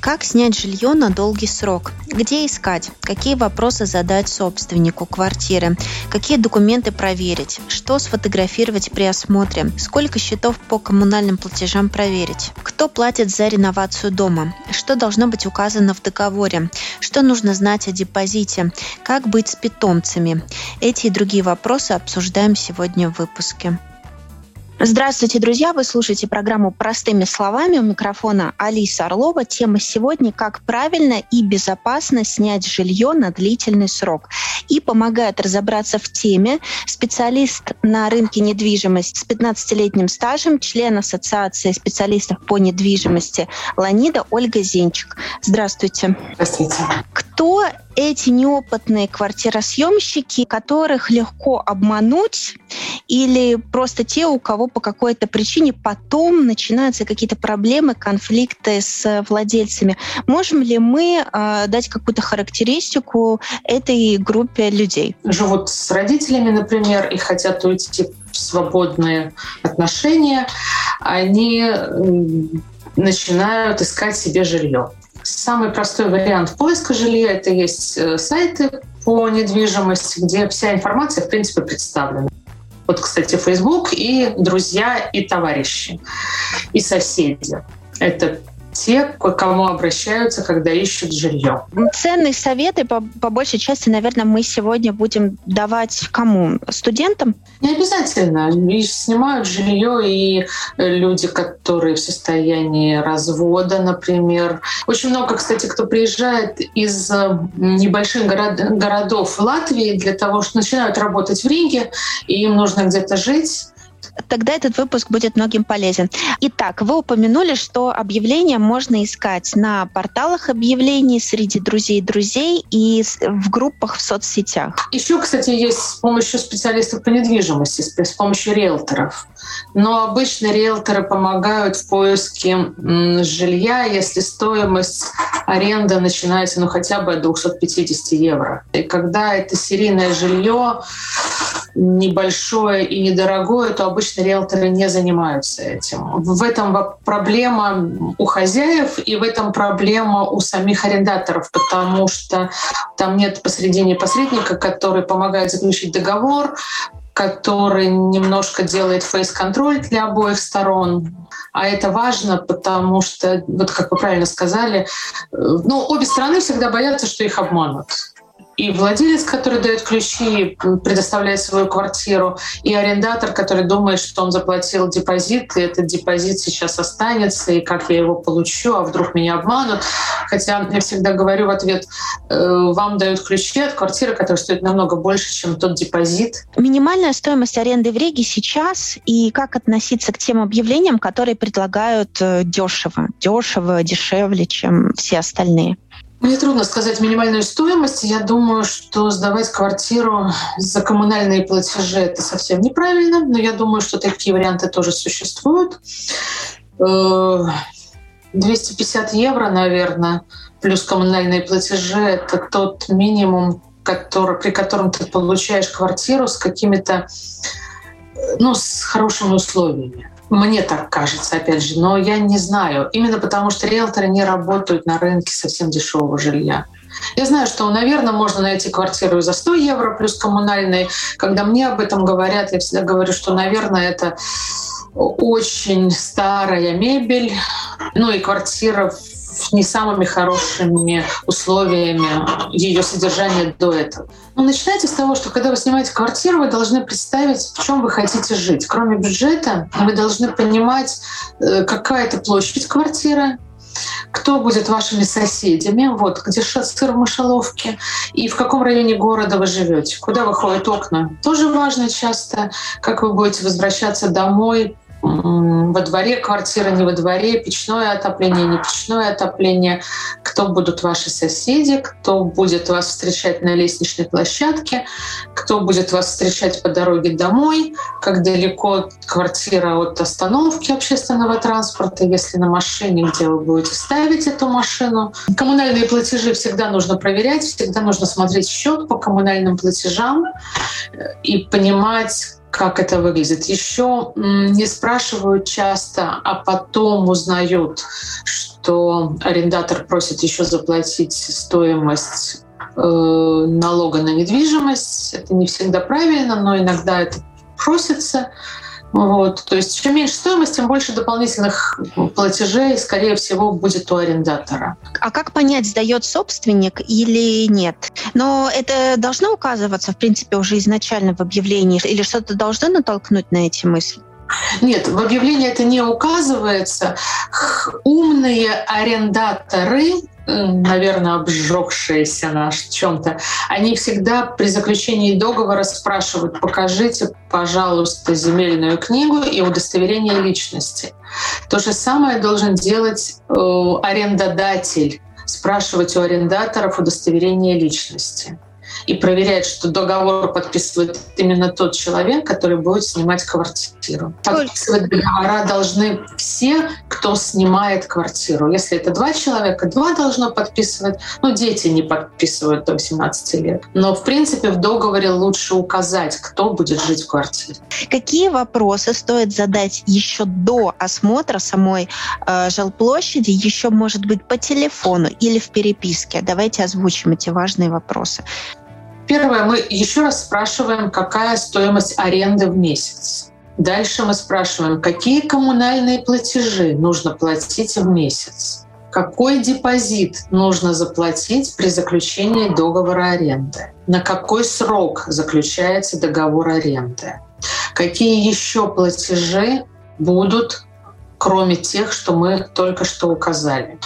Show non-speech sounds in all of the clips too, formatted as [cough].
Как снять жилье на долгий срок? Где искать? Какие вопросы задать собственнику квартиры? Какие документы проверить? Что сфотографировать при осмотре? Сколько счетов по коммунальным платежам проверить? Кто платит за реновацию дома? Что должно быть указано в договоре? Что нужно знать о депозите? Как быть с питомцами? Эти и другие вопросы обсуждаем сегодня в выпуске. Здравствуйте, друзья! Вы слушаете программу «Простыми словами». У микрофона Алиса Орлова. Тема сегодня «Как правильно и безопасно снять жилье на длительный срок». И помогает разобраться в теме специалист на рынке недвижимости с 15-летним стажем, член Ассоциации специалистов по недвижимости Ланида Ольга Зенчик. Здравствуйте. Здравствуйте. Кто эти неопытные квартиросъемщики, которых легко обмануть, или просто те, у кого по какой-то причине потом начинаются какие-то проблемы, конфликты с владельцами. Можем ли мы э, дать какую-то характеристику этой группе людей? Живут с родителями, например, и хотят уйти в свободные отношения, они начинают искать себе жилье. Самый простой вариант поиска жилья – это есть э, сайты по недвижимости, где вся информация, в принципе, представлена. Вот, кстати, Facebook и друзья, и товарищи, и соседи. Это те, к кому обращаются, когда ищут жилье. Ценные советы, по, по большей части, наверное, мы сегодня будем давать кому? Студентам? Не обязательно. И снимают жилье и люди, которые в состоянии развода, например. Очень много, кстати, кто приезжает из э, небольших город, городов Латвии для того, что начинают работать в Риге, и им нужно где-то жить тогда этот выпуск будет многим полезен. Итак, вы упомянули, что объявления можно искать на порталах объявлений среди друзей друзей и в группах в соцсетях. Еще, кстати, есть с помощью специалистов по недвижимости, с помощью риэлторов. Но обычно риэлторы помогают в поиске жилья, если стоимость аренды начинается ну, хотя бы от 250 евро. И когда это серийное жилье, небольшое и недорогое, то обычно риэлторы не занимаются этим. В этом проблема у хозяев и в этом проблема у самих арендаторов, потому что там нет посредине посредника, который помогает заключить договор, который немножко делает фейс-контроль для обоих сторон. А это важно, потому что, вот как вы правильно сказали, э, ну, обе стороны всегда боятся, что их обманут и владелец, который дает ключи, предоставляет свою квартиру, и арендатор, который думает, что он заплатил депозит, и этот депозит сейчас останется, и как я его получу, а вдруг меня обманут. Хотя я всегда говорю в ответ, э, вам дают ключи от квартиры, которая стоит намного больше, чем тот депозит. Минимальная стоимость аренды в Риге сейчас, и как относиться к тем объявлениям, которые предлагают э, дешево, дешево, дешевле, чем все остальные? Мне трудно сказать минимальную стоимость. Я думаю, что сдавать квартиру за коммунальные платежи — это совсем неправильно, но я думаю, что такие варианты тоже существуют. 250 э, евро, наверное, плюс коммунальные платежи — это тот минимум, который, при котором ты получаешь квартиру с какими-то, ну, с хорошими условиями. Мне так кажется, опять же, но я не знаю. Именно потому, что риэлторы не работают на рынке совсем дешевого жилья. Я знаю, что, наверное, можно найти квартиру за 100 евро плюс коммунальные. Когда мне об этом говорят, я всегда говорю, что, наверное, это очень старая мебель, ну и квартира не самыми хорошими условиями ее содержания до этого. Но начинайте с того, что когда вы снимаете квартиру, вы должны представить, в чем вы хотите жить. Кроме бюджета, вы должны понимать, э, какая это площадь квартиры, кто будет вашими соседями, вот, где сыр в мышеловке, и в каком районе города вы живете, куда выходят окна. Тоже важно часто, как вы будете возвращаться домой во дворе квартира, не во дворе, печное отопление, не печное отопление, кто будут ваши соседи, кто будет вас встречать на лестничной площадке, кто будет вас встречать по дороге домой, как далеко квартира от остановки общественного транспорта, если на машине, где вы будете ставить эту машину. Коммунальные платежи всегда нужно проверять, всегда нужно смотреть счет по коммунальным платежам и понимать, как это выглядит. Еще не спрашивают часто, а потом узнают, что арендатор просит еще заплатить стоимость э, налога на недвижимость. Это не всегда правильно, но иногда это просится. Вот. То есть чем меньше стоимость, тем больше дополнительных платежей, скорее всего, будет у арендатора. А как понять, сдает собственник или нет? Но это должно указываться, в принципе, уже изначально в объявлении, или что-то должно натолкнуть на эти мысли? Нет, в объявлении это не указывается. Умные арендаторы наверное, обжегшиеся на чем-то, они всегда при заключении договора спрашивают, покажите, пожалуйста, земельную книгу и удостоверение личности. То же самое должен делать э, арендодатель, спрашивать у арендаторов удостоверение личности и проверять, что договор подписывает именно тот человек, который будет снимать квартиру. Подписывать договора должны все, кто снимает квартиру. Если это два человека, два должно подписывать. Ну, дети не подписывают до 18 лет. Но, в принципе, в договоре лучше указать, кто будет жить в квартире. Какие вопросы стоит задать еще до осмотра самой э, жилплощади, еще, может быть, по телефону или в переписке? Давайте озвучим эти важные вопросы. Первое, мы еще раз спрашиваем, какая стоимость аренды в месяц. Дальше мы спрашиваем, какие коммунальные платежи нужно платить в месяц. Какой депозит нужно заплатить при заключении договора аренды? На какой срок заключается договор аренды? Какие еще платежи будут, кроме тех, что мы только что указали?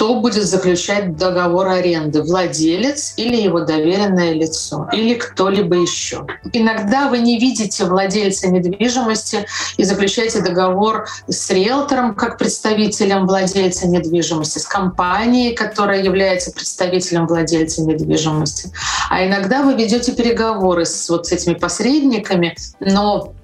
Кто будет заключать договор аренды, владелец или его доверенное лицо, или кто-либо еще. Иногда вы не видите владельца недвижимости и заключаете договор с риэлтором как представителем владельца недвижимости, с компанией, которая является представителем владельца недвижимости. А иногда вы ведете переговоры с вот этими посредниками, но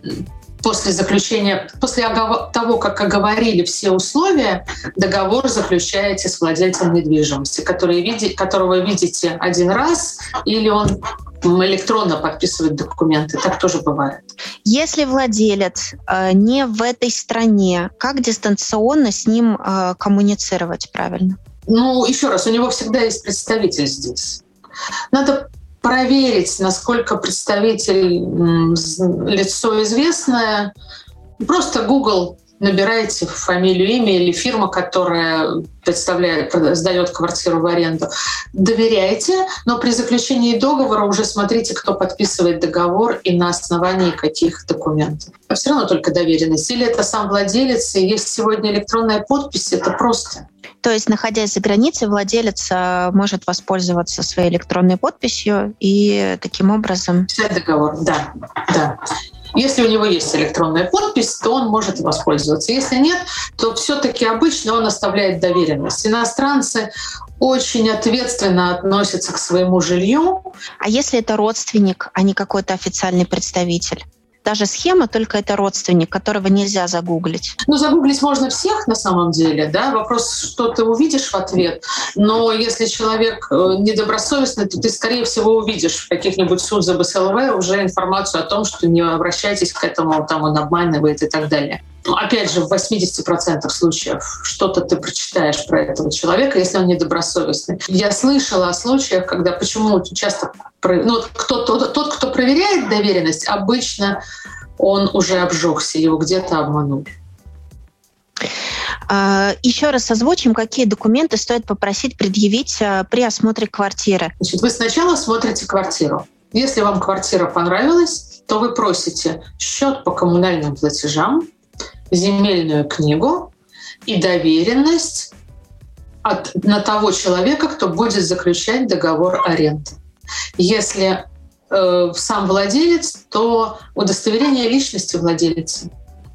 после заключения, после того, как оговорили все условия, договор заключаете с владельцем недвижимости, который види, которого видите один раз, или он электронно подписывает документы. Так тоже бывает. Если владелец э, не в этой стране, как дистанционно с ним э, коммуницировать правильно? Ну, еще раз, у него всегда есть представитель здесь. Надо проверить, насколько представитель лицо известное. Просто Google набираете фамилию, имя или фирма, которая представляет, сдает квартиру в аренду. Доверяйте, но при заключении договора уже смотрите, кто подписывает договор и на основании каких документов. А все равно только доверенность. Или это сам владелец, и есть сегодня электронная подпись, это просто. То есть, находясь за границей, владелец э, может воспользоваться своей электронной подписью и таким образом... Писать договор, да. да. Если у него есть электронная подпись, то он может воспользоваться. Если нет, то все-таки обычно он оставляет доверенность. Иностранцы очень ответственно относятся к своему жилью. А если это родственник, а не какой-то официальный представитель? Даже схема, только это родственник, которого нельзя загуглить. Ну, загуглить можно всех на самом деле, да. Вопрос, что ты увидишь в ответ. Но если человек э, недобросовестный, то ты, скорее всего, увидишь в каких-нибудь СУЗ СЛВ уже информацию о том, что не обращайтесь к этому, там он обманывает и так далее. Ну, опять же, в 80% случаев что-то ты прочитаешь про этого человека, если он недобросовестный. Я слышала о случаях, когда почему часто... Ну, кто, тот, тот, кто проверяет доверенность, обычно он уже обжегся, его где-то обманули. А, Еще раз озвучим, какие документы стоит попросить предъявить а, при осмотре квартиры. Значит, вы сначала смотрите квартиру. Если вам квартира понравилась, то вы просите счет по коммунальным платежам, земельную книгу и доверенность от, на того человека, кто будет заключать договор аренды. Если э, сам владелец, то удостоверение личности владельца.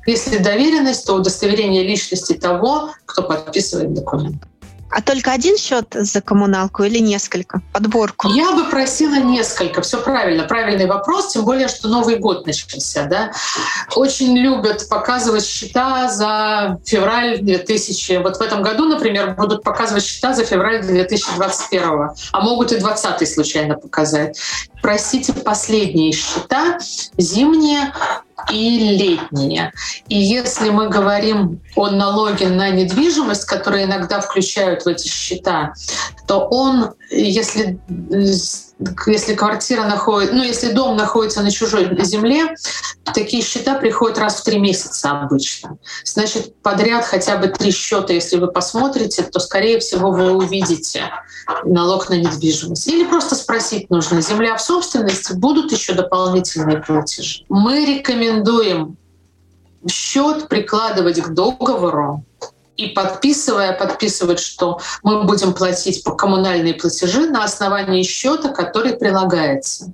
Если доверенность, то удостоверение личности того, кто подписывает документ. А только один счет за коммуналку или несколько? Подборку? Я бы просила несколько. Все правильно. Правильный вопрос. Тем более, что Новый год начался. Да? Очень любят показывать счета за февраль 2000. Вот в этом году, например, будут показывать счета за февраль 2021. А могут и 20 случайно показать. Просите последние счета, зимние, и летние. И если мы говорим о налоге на недвижимость, который иногда включают в эти счета, то он, если если квартира находится, ну, если дом находится на чужой земле, такие счета приходят раз в три месяца обычно. Значит, подряд хотя бы три счета, если вы посмотрите, то, скорее всего, вы увидите налог на недвижимость. Или просто спросить нужно, земля в собственности, будут еще дополнительные платежи. Мы рекомендуем счет прикладывать к договору, и подписывая, подписывать, что мы будем платить по коммунальные платежи на основании счета, который прилагается.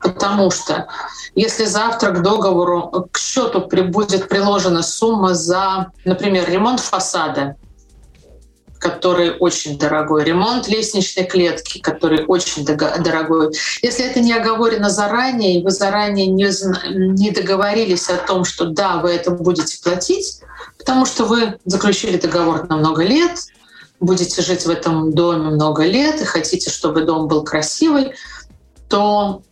Потому что если завтра к договору, к счету будет приложена сумма за, например, ремонт фасада, который очень дорогой, ремонт лестничной клетки, который очень дорогой. Если это не оговорено заранее, и вы заранее не, не договорились о том, что да, вы это будете платить, потому что вы заключили договор на много лет, будете жить в этом доме много лет и хотите, чтобы дом был красивый, то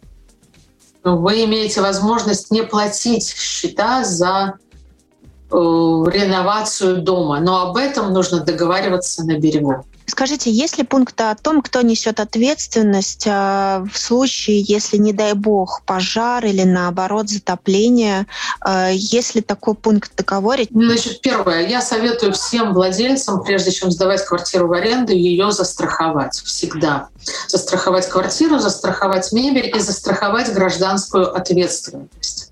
вы имеете возможность не платить счета за э, реновацию дома. Но об этом нужно договариваться на берегу. Скажите, есть ли пункты о том, кто несет ответственность э, в случае, если, не дай бог, пожар или наоборот затопление? Э, есть ли такой пункт в договоре? Значит, первое, я советую всем владельцам, прежде чем сдавать квартиру в аренду, ее застраховать всегда. Застраховать квартиру, застраховать мебель и застраховать гражданскую ответственность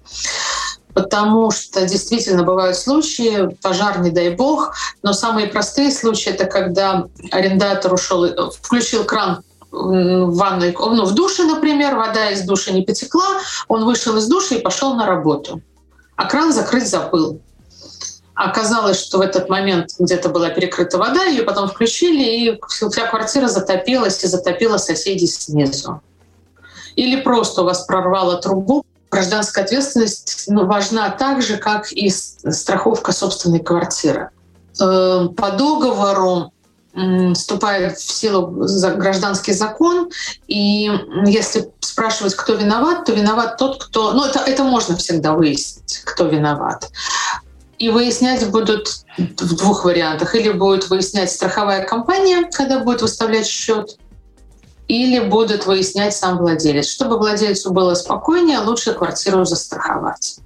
потому что действительно бывают случаи, пожар, не дай бог, но самые простые случаи — это когда арендатор ушел, включил кран в ванной, ну, в душе, например, вода из души не потекла, он вышел из души и пошел на работу. А кран закрыть забыл. Оказалось, что в этот момент где-то была перекрыта вода, ее потом включили, и вся квартира затопилась и затопила соседей снизу. Или просто у вас прорвало трубу, гражданская ответственность ну, важна так же, как и страховка собственной квартиры. Э, по договору вступает в силу гражданский закон, и если спрашивать, кто виноват, то виноват тот, кто... Ну, это, это можно всегда выяснить, кто виноват. И выяснять будут в двух вариантах. Или будет выяснять страховая компания, когда будет выставлять счет, или будут выяснять сам владелец. Чтобы владельцу было спокойнее, лучше квартиру застраховать.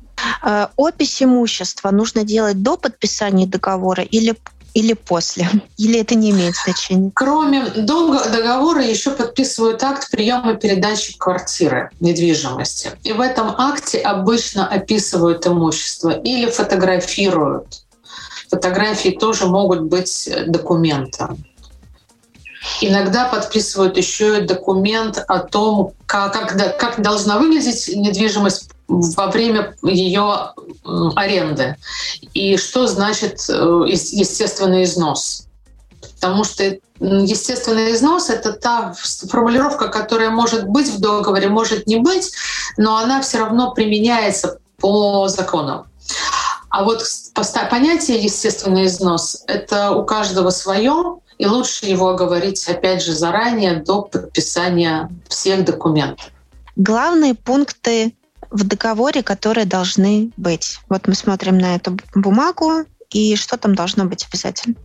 Э, опись имущества нужно делать до подписания договора или или после? [laughs] Или это не имеет значения? Кроме договора еще подписывают акт приема передачи квартиры, недвижимости. И в этом акте обычно описывают имущество или фотографируют. Фотографии тоже могут быть документом. Иногда подписывают еще документ о том, как, как, как должна выглядеть недвижимость во время ее аренды и что значит э, естественный износ. Потому что естественный износ — это та формулировка, которая может быть в договоре, может не быть, но она все равно применяется по закону. А вот понятие естественный износ — это у каждого свое, и лучше его говорить, опять же, заранее, до подписания всех документов. Главные пункты в договоре, которые должны быть. Вот мы смотрим на эту бумагу, и что там должно быть обязательно?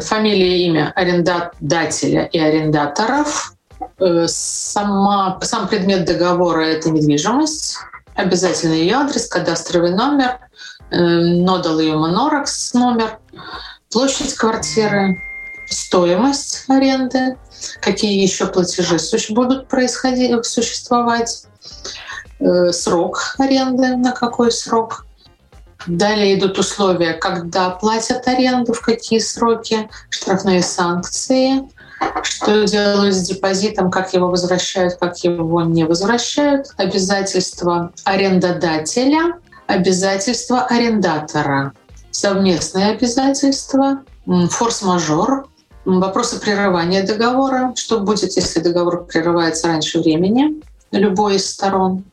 Фамилия, имя арендодателя и арендаторов. Э, сама, сам предмет договора — это недвижимость. Обязательно ее адрес, кадастровый номер, э, нодал ее моноракс номер, площадь квартиры, стоимость аренды, какие еще платежи будут происходить, существовать, э, срок аренды, на какой срок. Далее идут условия, когда платят аренду, в какие сроки, штрафные санкции, что делают с депозитом, как его возвращают, как его не возвращают, обязательства арендодателя, обязательства арендатора, совместные обязательства, форс-мажор, вопросы прерывания договора, что будет, если договор прерывается раньше времени, любой из сторон,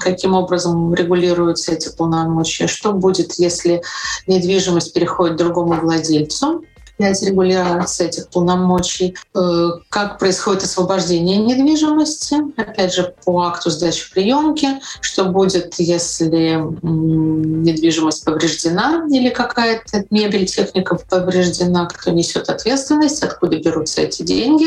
каким образом регулируются эти полномочия, что будет, если недвижимость переходит другому владельцу, опять регуляция этих полномочий, э, как происходит освобождение недвижимости, опять же, по акту сдачи приемки, что будет, если недвижимость повреждена или какая-то мебель, техника повреждена, кто несет ответственность, откуда берутся эти деньги,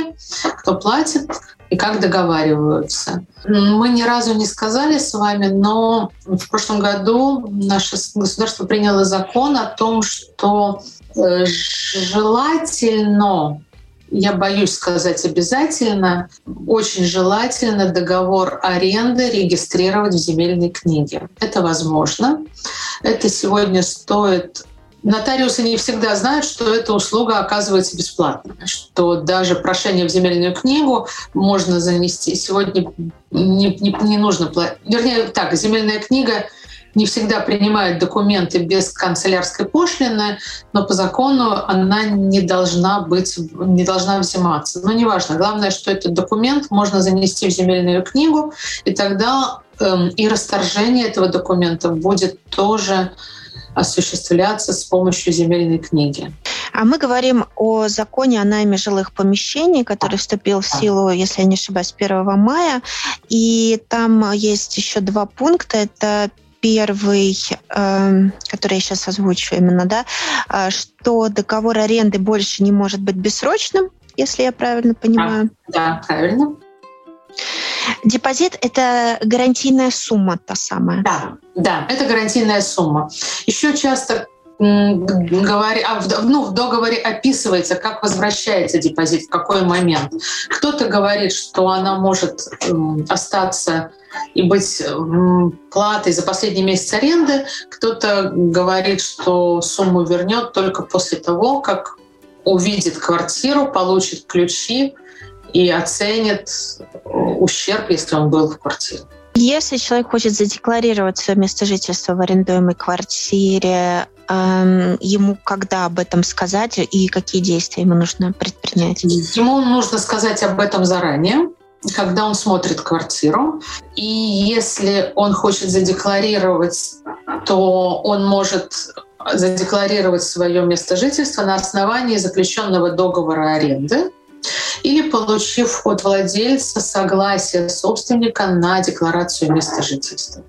кто платит, и как договариваются. Мы ни разу не сказали с вами, но в прошлом году наше государство приняло закон о том, что желательно, я боюсь сказать обязательно, очень желательно договор аренды регистрировать в земельной книге. Это возможно. Это сегодня стоит Нотариусы не всегда знают, что эта услуга оказывается бесплатно, что даже прошение в земельную книгу можно занести. Сегодня не, не, не нужно платить. Вернее, так, земельная книга не всегда принимает документы без канцелярской пошлины, но по закону она не должна быть, не должна взиматься. Но неважно. Главное, что этот документ можно занести в земельную книгу, и тогда эм, и расторжение этого документа будет тоже осуществляться с помощью земельной книги. А мы говорим о законе о найме жилых помещений, который вступил в силу, если я не ошибаюсь, 1 мая. И там есть еще два пункта. Это первый, эм, который я сейчас озвучу именно, да, а, что договор аренды больше не может быть бессрочным, если я правильно понимаю. Да, да правильно. Депозит – это гарантийная сумма та самая. Да, да, это гарантийная сумма. Еще часто говори, а ну, в договоре описывается, как возвращается депозит, в какой момент. Кто-то говорит, что она может остаться и быть платой за последний месяц аренды. Кто-то говорит, что сумму вернет только после того, как увидит квартиру, получит ключи и оценит э, ущерб, если он был в квартире. Если человек хочет задекларировать свое место жительства в арендуемой квартире, эм, ему когда об этом сказать и какие действия ему нужно предпринять? Ему нужно сказать об этом заранее, когда он смотрит квартиру. И если он хочет задекларировать, то он может задекларировать свое место жительства на основании заключенного договора аренды или получив от владельца согласие собственника на декларацию места жительства.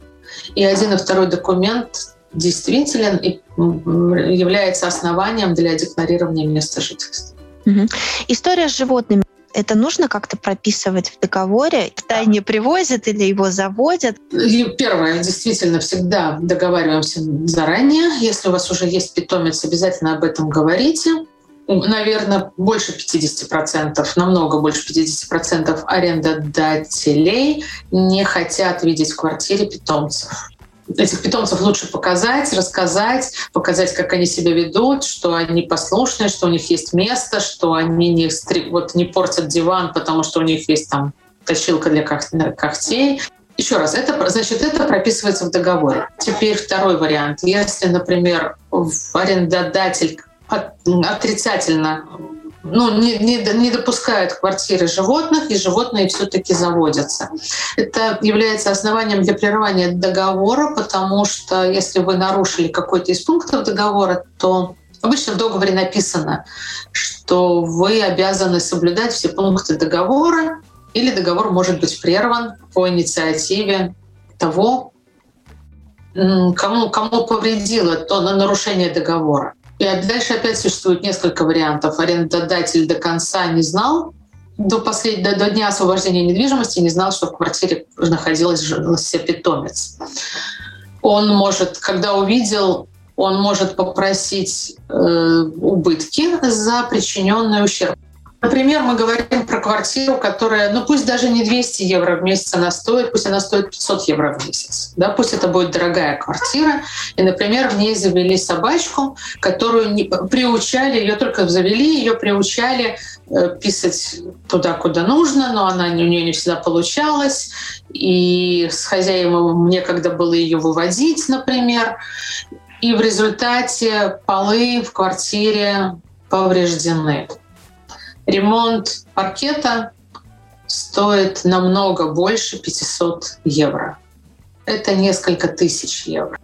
И один и второй документ действителен и является основанием для декларирования места жительства. Угу. История с животными. Это нужно как-то прописывать в договоре? В тайне привозят или его заводят? И первое, действительно, всегда договариваемся заранее. Если у вас уже есть питомец, обязательно об этом говорите наверное, больше 50%, намного больше 50% арендодателей не хотят видеть в квартире питомцев. Этих питомцев лучше показать, рассказать, показать, как они себя ведут, что они послушные, что у них есть место, что они не, вот, не портят диван, потому что у них есть там точилка для когтей. Еще раз, это, значит, это прописывается в договоре. Теперь второй вариант. Если, например, арендодатель отрицательно ну, не, не, не допускают квартиры животных, и животные все-таки заводятся. Это является основанием для прерывания договора, потому что если вы нарушили какой-то из пунктов договора, то обычно в договоре написано, что вы обязаны соблюдать все пункты договора, или договор может быть прерван по инициативе того, кому, кому повредило то нарушение договора. И дальше опять существует несколько вариантов. Арендодатель до конца не знал, до, послед... до, до дня освобождения недвижимости не знал, что в квартире находилась питомец. Он может, когда увидел, он может попросить э, убытки за причиненный ущерб. Например, мы говорим про квартиру, которая, ну пусть даже не 200 евро в месяц она стоит, пусть она стоит 500 евро в месяц. Да, пусть это будет дорогая квартира. И, например, в ней завели собачку, которую не, приучали, ее только завели, ее приучали э, писать туда, куда нужно, но она у нее не всегда получалась. И с хозяином некогда было ее выводить, например. И в результате полы в квартире повреждены. Ремонт паркета стоит намного больше 500 евро. Это несколько тысяч евро.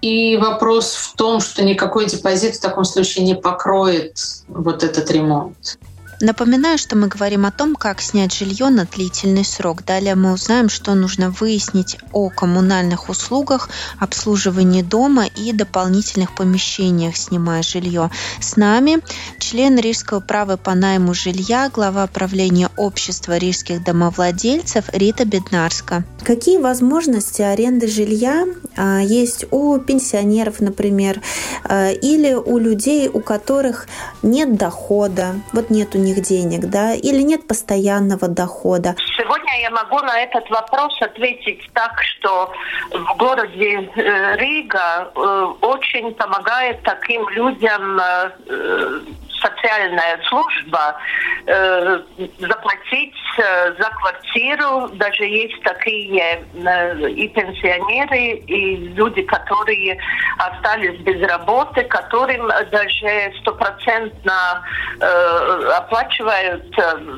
И вопрос в том, что никакой депозит в таком случае не покроет вот этот ремонт. Напоминаю, что мы говорим о том, как снять жилье на длительный срок. Далее мы узнаем, что нужно выяснить о коммунальных услугах, обслуживании дома и дополнительных помещениях, снимая жилье. С нами член Рижского права по найму жилья, глава правления общества рижских домовладельцев Рита Беднарска. Какие возможности аренды жилья а, есть у пенсионеров, например, а, или у людей, у которых нет дохода, вот нету них денег, да, или нет постоянного дохода? Сегодня я могу на этот вопрос ответить так, что в городе э, Рига э, очень помогает таким людям э, социальная служба э, заплатить э, за квартиру. Даже есть такие э, и пенсионеры, и люди, которые остались без работы, которым даже стопроцентно э, оплачивают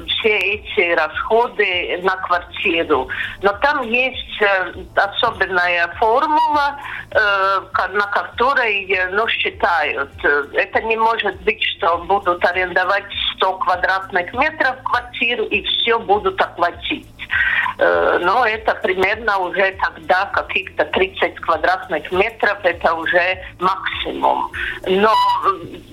все эти расходы на квартиру. Но там есть особенная формула, на которой ну, считают. Это не может быть, что будут арендовать 100 квадратных метров квартиру и все будут оплатить. Э, но это примерно уже тогда каких-то 30 квадратных метров, это уже максимум. Но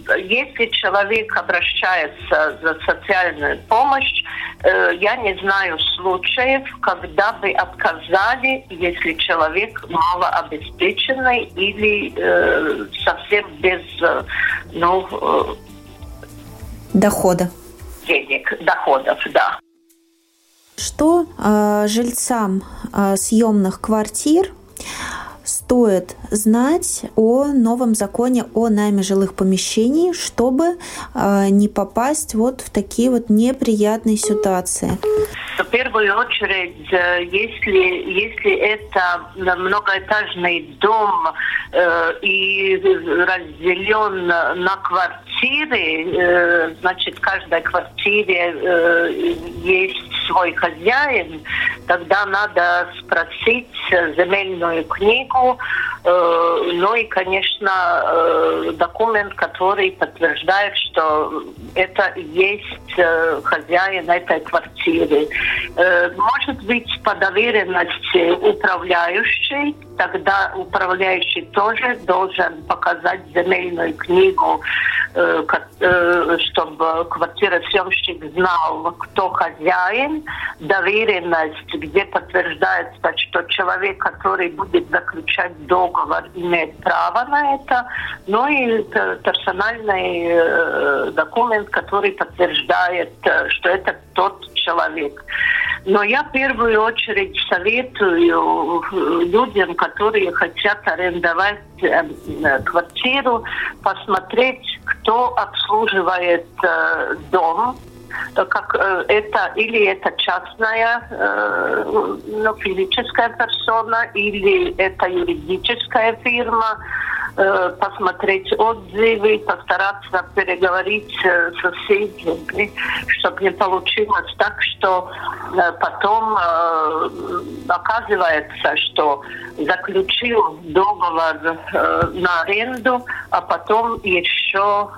э, если человек обращается за социальную помощь, э, я не знаю случаев, когда бы отказали, если человек малообеспеченный или совсем без ну, дохода. Денег, доходов, да. Что э, жильцам э, съемных квартир стоит знать о новом законе о найме жилых помещений, чтобы э, не попасть вот в такие вот неприятные ситуации? В первую очередь, э, если, если это многоэтажный дом э, и разделен на квартиры, э, значит, каждой квартире э, есть свой хозяин, тогда надо спросить земельную книгу, э, ну и, конечно, э, документ, который подтверждает, что это есть э, хозяин этой квартиры. Может быть, по доверенности управляющей, тогда управляющий тоже должен показать земельную книгу, чтобы квартиросъемщик знал, кто хозяин, доверенность, где подтверждается, что человек, который будет заключать договор, имеет право на это, ну и персональный документ, который подтверждает, что это тот человек. Но я в первую очередь советую людям, которые хотят арендовать э, квартиру, посмотреть, кто обслуживает э, дом, как э, это или это частная ну, физическая персона, или это юридическая фирма, Э, посмотреть отзывы, постараться переговорить э, с соседями, чтобы не получилось так, что э, потом оказывается, что заключил договор на аренду, а потом еще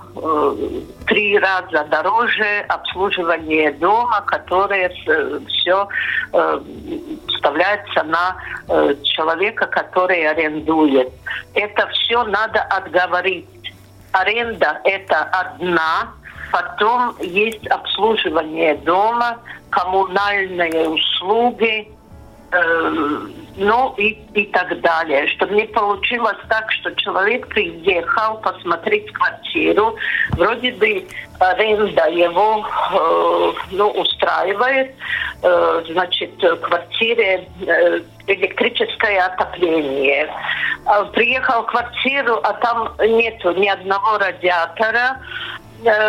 три раза дороже обслуживание дома, которое все вставляется на человека, который арендует. Это все надо отговорить. Аренда – это одна, потом есть обслуживание дома, коммунальные услуги, э, ну и, и так далее. Чтобы не получилось так, что человек приехал посмотреть квартиру, вроде бы аренда его ну, устраивает, значит, квартире электрическое отопление. А приехал в квартиру, а там нету ни одного радиатора,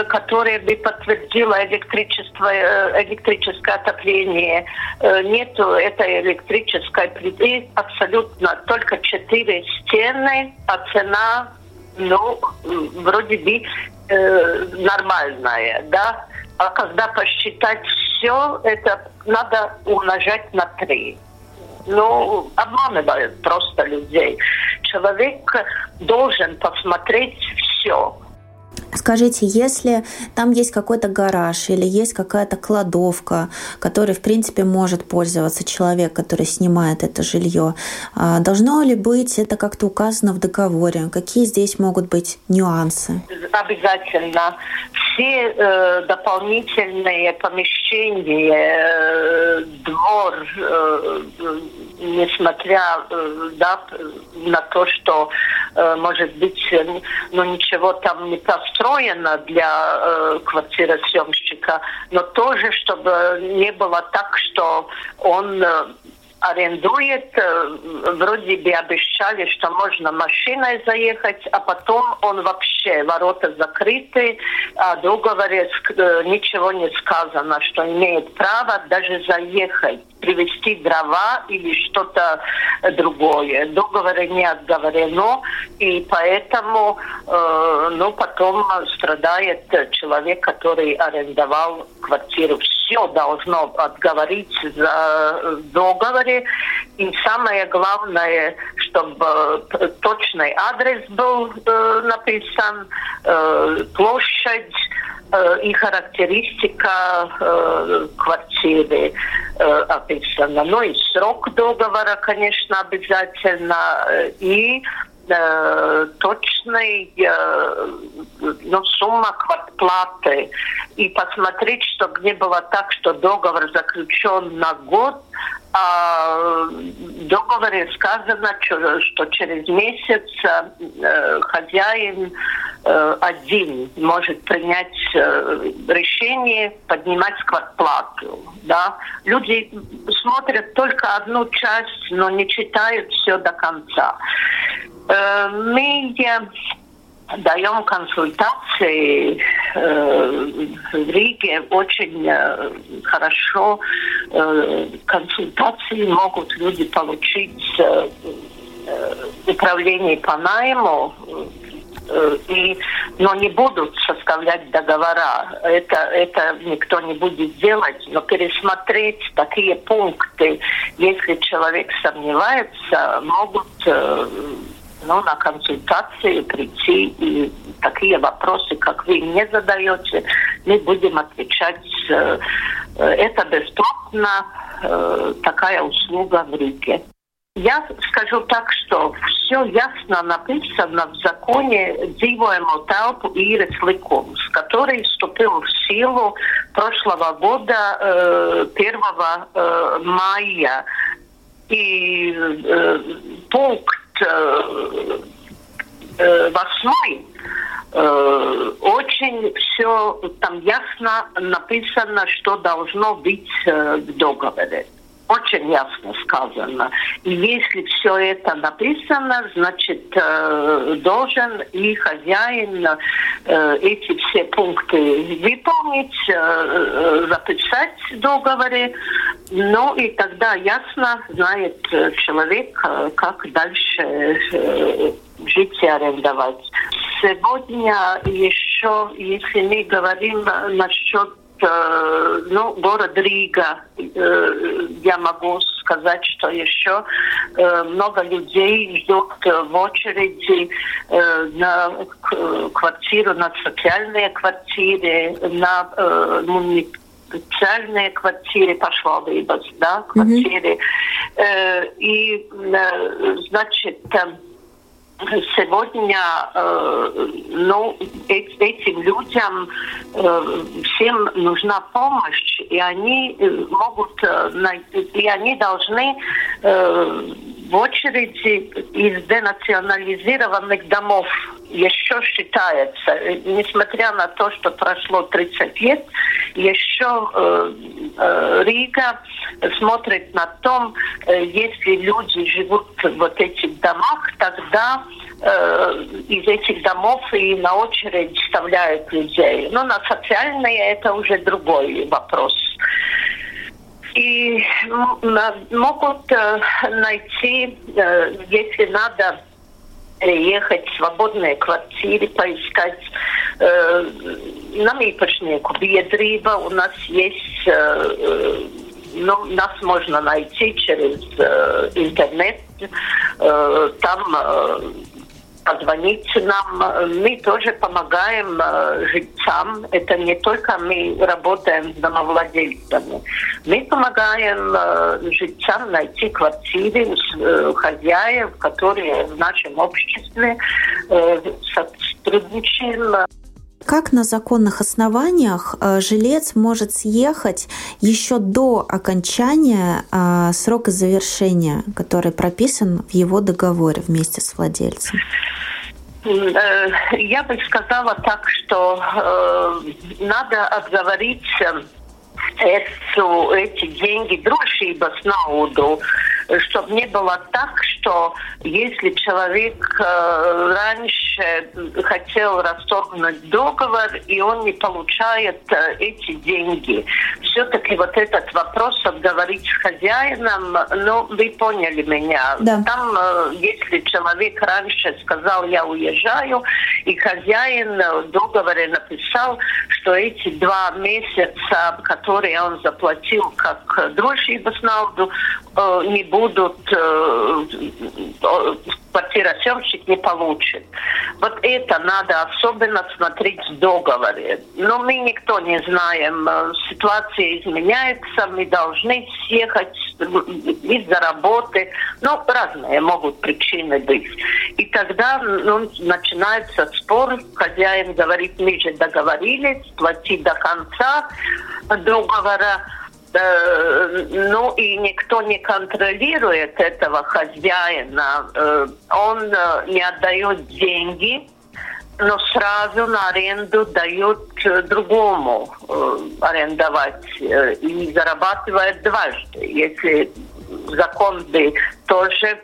которая бы подтвердила электричество, электрическое отопление. Нету этой электрической плиты абсолютно. Только четыре стены, а цена, ну, вроде бы э, нормальная, да. А когда посчитать все, это надо умножать на три ну, обманывают просто людей. Человек должен посмотреть все. Скажите, если там есть какой-то гараж или есть какая-то кладовка, которой, в принципе, может пользоваться человек, который снимает это жилье, а, должно ли быть это как-то указано в договоре? Какие здесь могут быть нюансы? Обязательно. Все э, дополнительные помещения, э, двор, э, несмотря э, да, на то, что, э, может быть, ну, ничего там не построено для э, квартиросъемщика, но тоже, чтобы не было так, что он э, арендует, э, вроде бы обещали, что можно машиной заехать, а потом он вообще, ворота закрыты, а договоре э, ничего не сказано, что имеет право даже заехать привезти дрова или что-то другое. Договоры не отговорено, и поэтому э, ну, потом страдает человек, который арендовал квартиру. Все должно отговорить за договоре. И самое главное, чтобы точный адрес был э, написан, э, площадь, и характеристика э, квартиры э, описана. Ну и срок договора, конечно, обязательно. И э, точный э, ну, сумма квартплаты. И посмотреть, чтобы не было так, что договор заключен на год, а в договоре сказано, что через месяц э, хозяин э, один может принять э, решение поднимать квартплату. Да? Люди смотрят только одну часть, но не читают все до конца. Мы даем консультации э, в Риге очень э, хорошо. Э, консультации могут люди получить управление по найму и, но не будут составлять договора. Это, это никто не будет делать. Но пересмотреть такие пункты, если человек сомневается, могут ну, на консультации прийти и такие вопросы, как вы мне задаете, мы будем отвечать. Это бесплатно, такая услуга в Риге. Я скажу так, что все ясно написано в законе «Dzīvojumu telpu īres likums», который вступил в силу прошлого года 1 мая. И пункт Э, э, восьмой э, очень все там ясно написано, что должно быть в договоре очень ясно сказано. И если все это написано, значит, э, должен и хозяин э, эти все пункты выполнить, э, записать в договоре. Ну и тогда ясно знает человек, как дальше жить и арендовать. Сегодня еще, если мы говорим насчет Э, ну, город Рига, э, я могу сказать, что еще э, много людей ждут в очереди на квартиру, на социальные квартиры, на муниципальные квартиры, pašvaldības, да, квартиры. Mm-hmm. И, значит, сегодня э, ну, этим людям э, всем нужна помощь, и они э, могут, и они должны в очереди из денационализированных домов еще считается, несмотря на то, что прошло 30 лет, еще э, э, Рига смотрит на том, э, если люди живут в вот этих домах, тогда э, из этих домов и на очередь вставляют людей. Но на социальные это уже другой вопрос и могут э, найти, э, если надо, ехать в свободные квартиры, поискать. Э, нам īpašnieku biedrība, у нас есть, ну, нас можно найти через интернет, там позвоните нам. Мы тоже помогаем э, жильцам. Это не только мы работаем с домовладельцами. Мы помогаем э, жильцам найти квартиры э, хозяев, которые в нашем обществе сотрудничаем. Как на законных основаниях жилец может съехать еще до окончания срока завершения, который прописан в его договоре вместе с владельцем? Э, я бы сказала так, что э, надо отговорить эту, эти деньги drošības naudu чтобы не было так, что если человек э, раньше хотел расторгнуть договор, и он не получает э, эти деньги, все-таки вот этот вопрос обговорить с хозяином, ну, вы поняли меня. Да. Там, э, если человек раньше сказал, я уезжаю, и хозяин в договоре написал, что эти два месяца, которые он заплатил как drošības naudu, э, не будут будут, э, квартиросъемщик не получит. Вот это надо особенно смотреть в договоре. Но мы никто не знаем. Ситуация изменяется, мы должны съехать из-за работы. Ну, разные могут причины быть. И тогда ну, начинается спор. Хозяин говорит, мы же договорились, плати до конца договора Э, ну и никто не контролирует этого хозяина. Э, он э, не отдает деньги, но сразу на аренду дают другому арендовать и зарабатывает дважды. Если закон бы тоже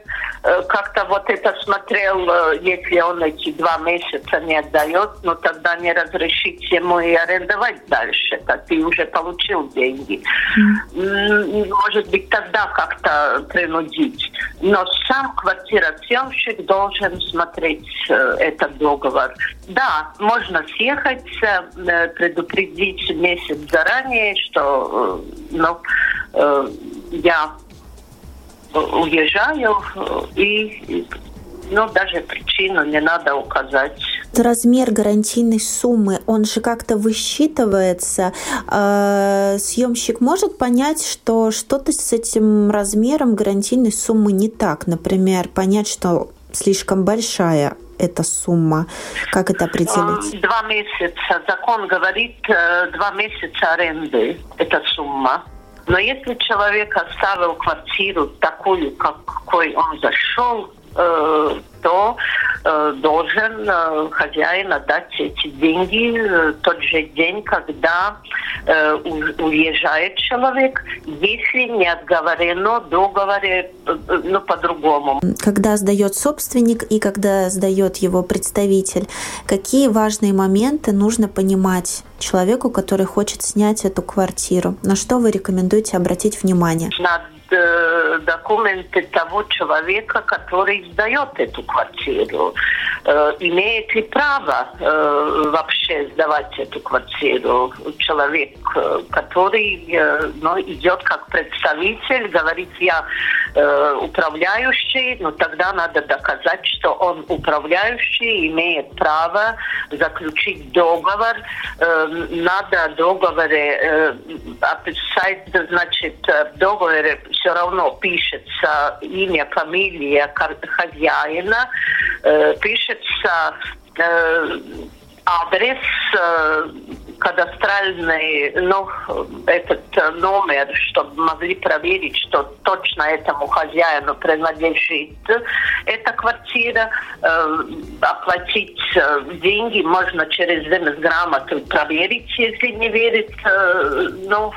Э, как-то вот это смотрел, э, если он эти два месяца не отдает, ну тогда не разрешить ему и арендовать дальше, так ты уже получил деньги. Mm. Может быть, тогда как-то принудить. Но сам квартиросъемщик должен смотреть э, этот договор. Да, можно съехать, предупредить месяц заранее, что ну, я уезжаю, и ну, даже причину не надо указать. Размер гарантийной суммы, он же как-то высчитывается. А, съемщик может понять, что что-то с этим размером гарантийной суммы не так. Например, понять, что слишком большая эта сумма? Как это определить? Два месяца. Закон говорит, э, два месяца аренды эта сумма. Но если человек оставил квартиру такую, какой он зашел, э, то э, должен э, хозяин отдать эти деньги э, тот же день, когда э, уезжает человек, если не отговорено договоре э, ну, по-другому. Когда сдает собственник и когда сдает его представитель, какие важные моменты нужно понимать человеку, который хочет снять эту квартиру? На что вы рекомендуете обратить внимание? На э, документы того человека, который сдает эту квартиру. Э, имеет ли право э, вообще сдавать эту квартиру? Человек, э, который э, ну, идет как представитель, говорит, я э, управляющий, но тогда надо доказать, что он управляющий, имеет право заключить договор. Э, надо договоре э, описать, значит, в договоре все равно пишется имя, фамилия хозяина, пишется адрес кадастральный ну, этот номер, чтобы могли проверить, что точно этому хозяину принадлежит эта квартира, э, оплатить э, деньги можно через грамоту проверить, если не верит э, ну,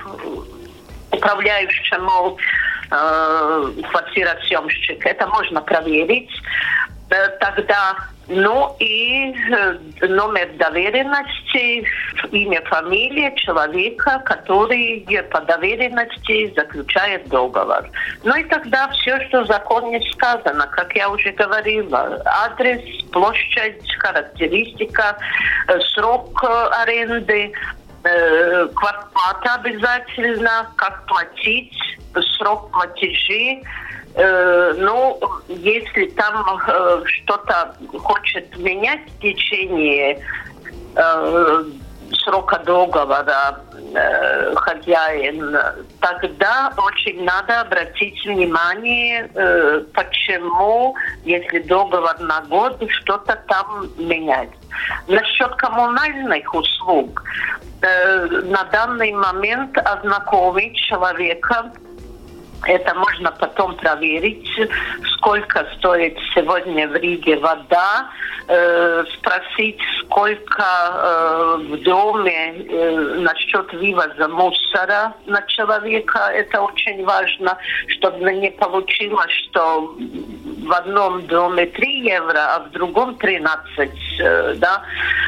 управляющему. э, квартиросъемщик. Это можно проверить. Э, тогда ну и э, номер доверенности, имя, фамилия человека, который по доверенности заключает договор. Ну и тогда все, что в законе сказано, как я уже говорила, адрес, площадь, характеристика, э, срок аренды, квартплата обязательно, как платить, срок платежей, Э, ну, если там э, что-то хочет менять в течение э, срока договора э, хозяин, тогда очень надо обратить внимание, э, почему, если договор на год, что-то там менять. Насчет коммунальных услуг, э, на данный момент ознакомить человека это можно потом проверить, сколько стоит сегодня в Риге вода, э, спросить, сколько э, в доме э, насчет вывоза мусора на человека. Это очень важно, чтобы не получилось, что в одном доме 3 евро, а в другом 13. Э, да?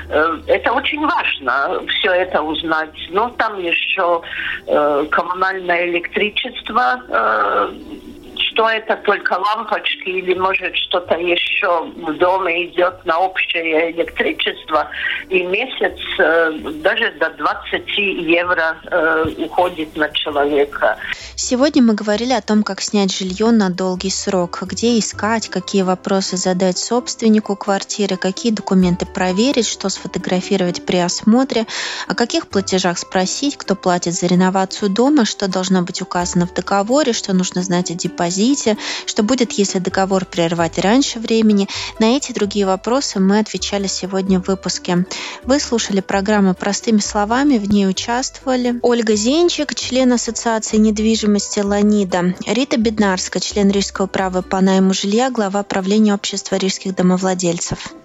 Э, это очень важно, все это узнать. Но там еще э, коммунальное электричество что это только лампочки или может что-то еще в доме идет на общее электричество, и месяц э, даже до 20 евро э, уходит на человека. Сегодня мы говорили о том, как снять жилье на долгий срок, где искать, какие вопросы задать собственнику квартиры, какие документы проверить, что сфотографировать при осмотре, о каких платежах спросить, кто платит за реновацию дома, что должно быть указано в договоре, что нужно знать о депозите, депозите, что будет, если договор прервать раньше времени. На эти другие вопросы мы отвечали сегодня в выпуске. Вы слушали программу «Простыми словами», в ней участвовали Ольга Зенчик, член Ассоциации недвижимости «Ланида», Рита Беднарская, член Рижского права по найму жилья, глава правления общества рижских домовладельцев.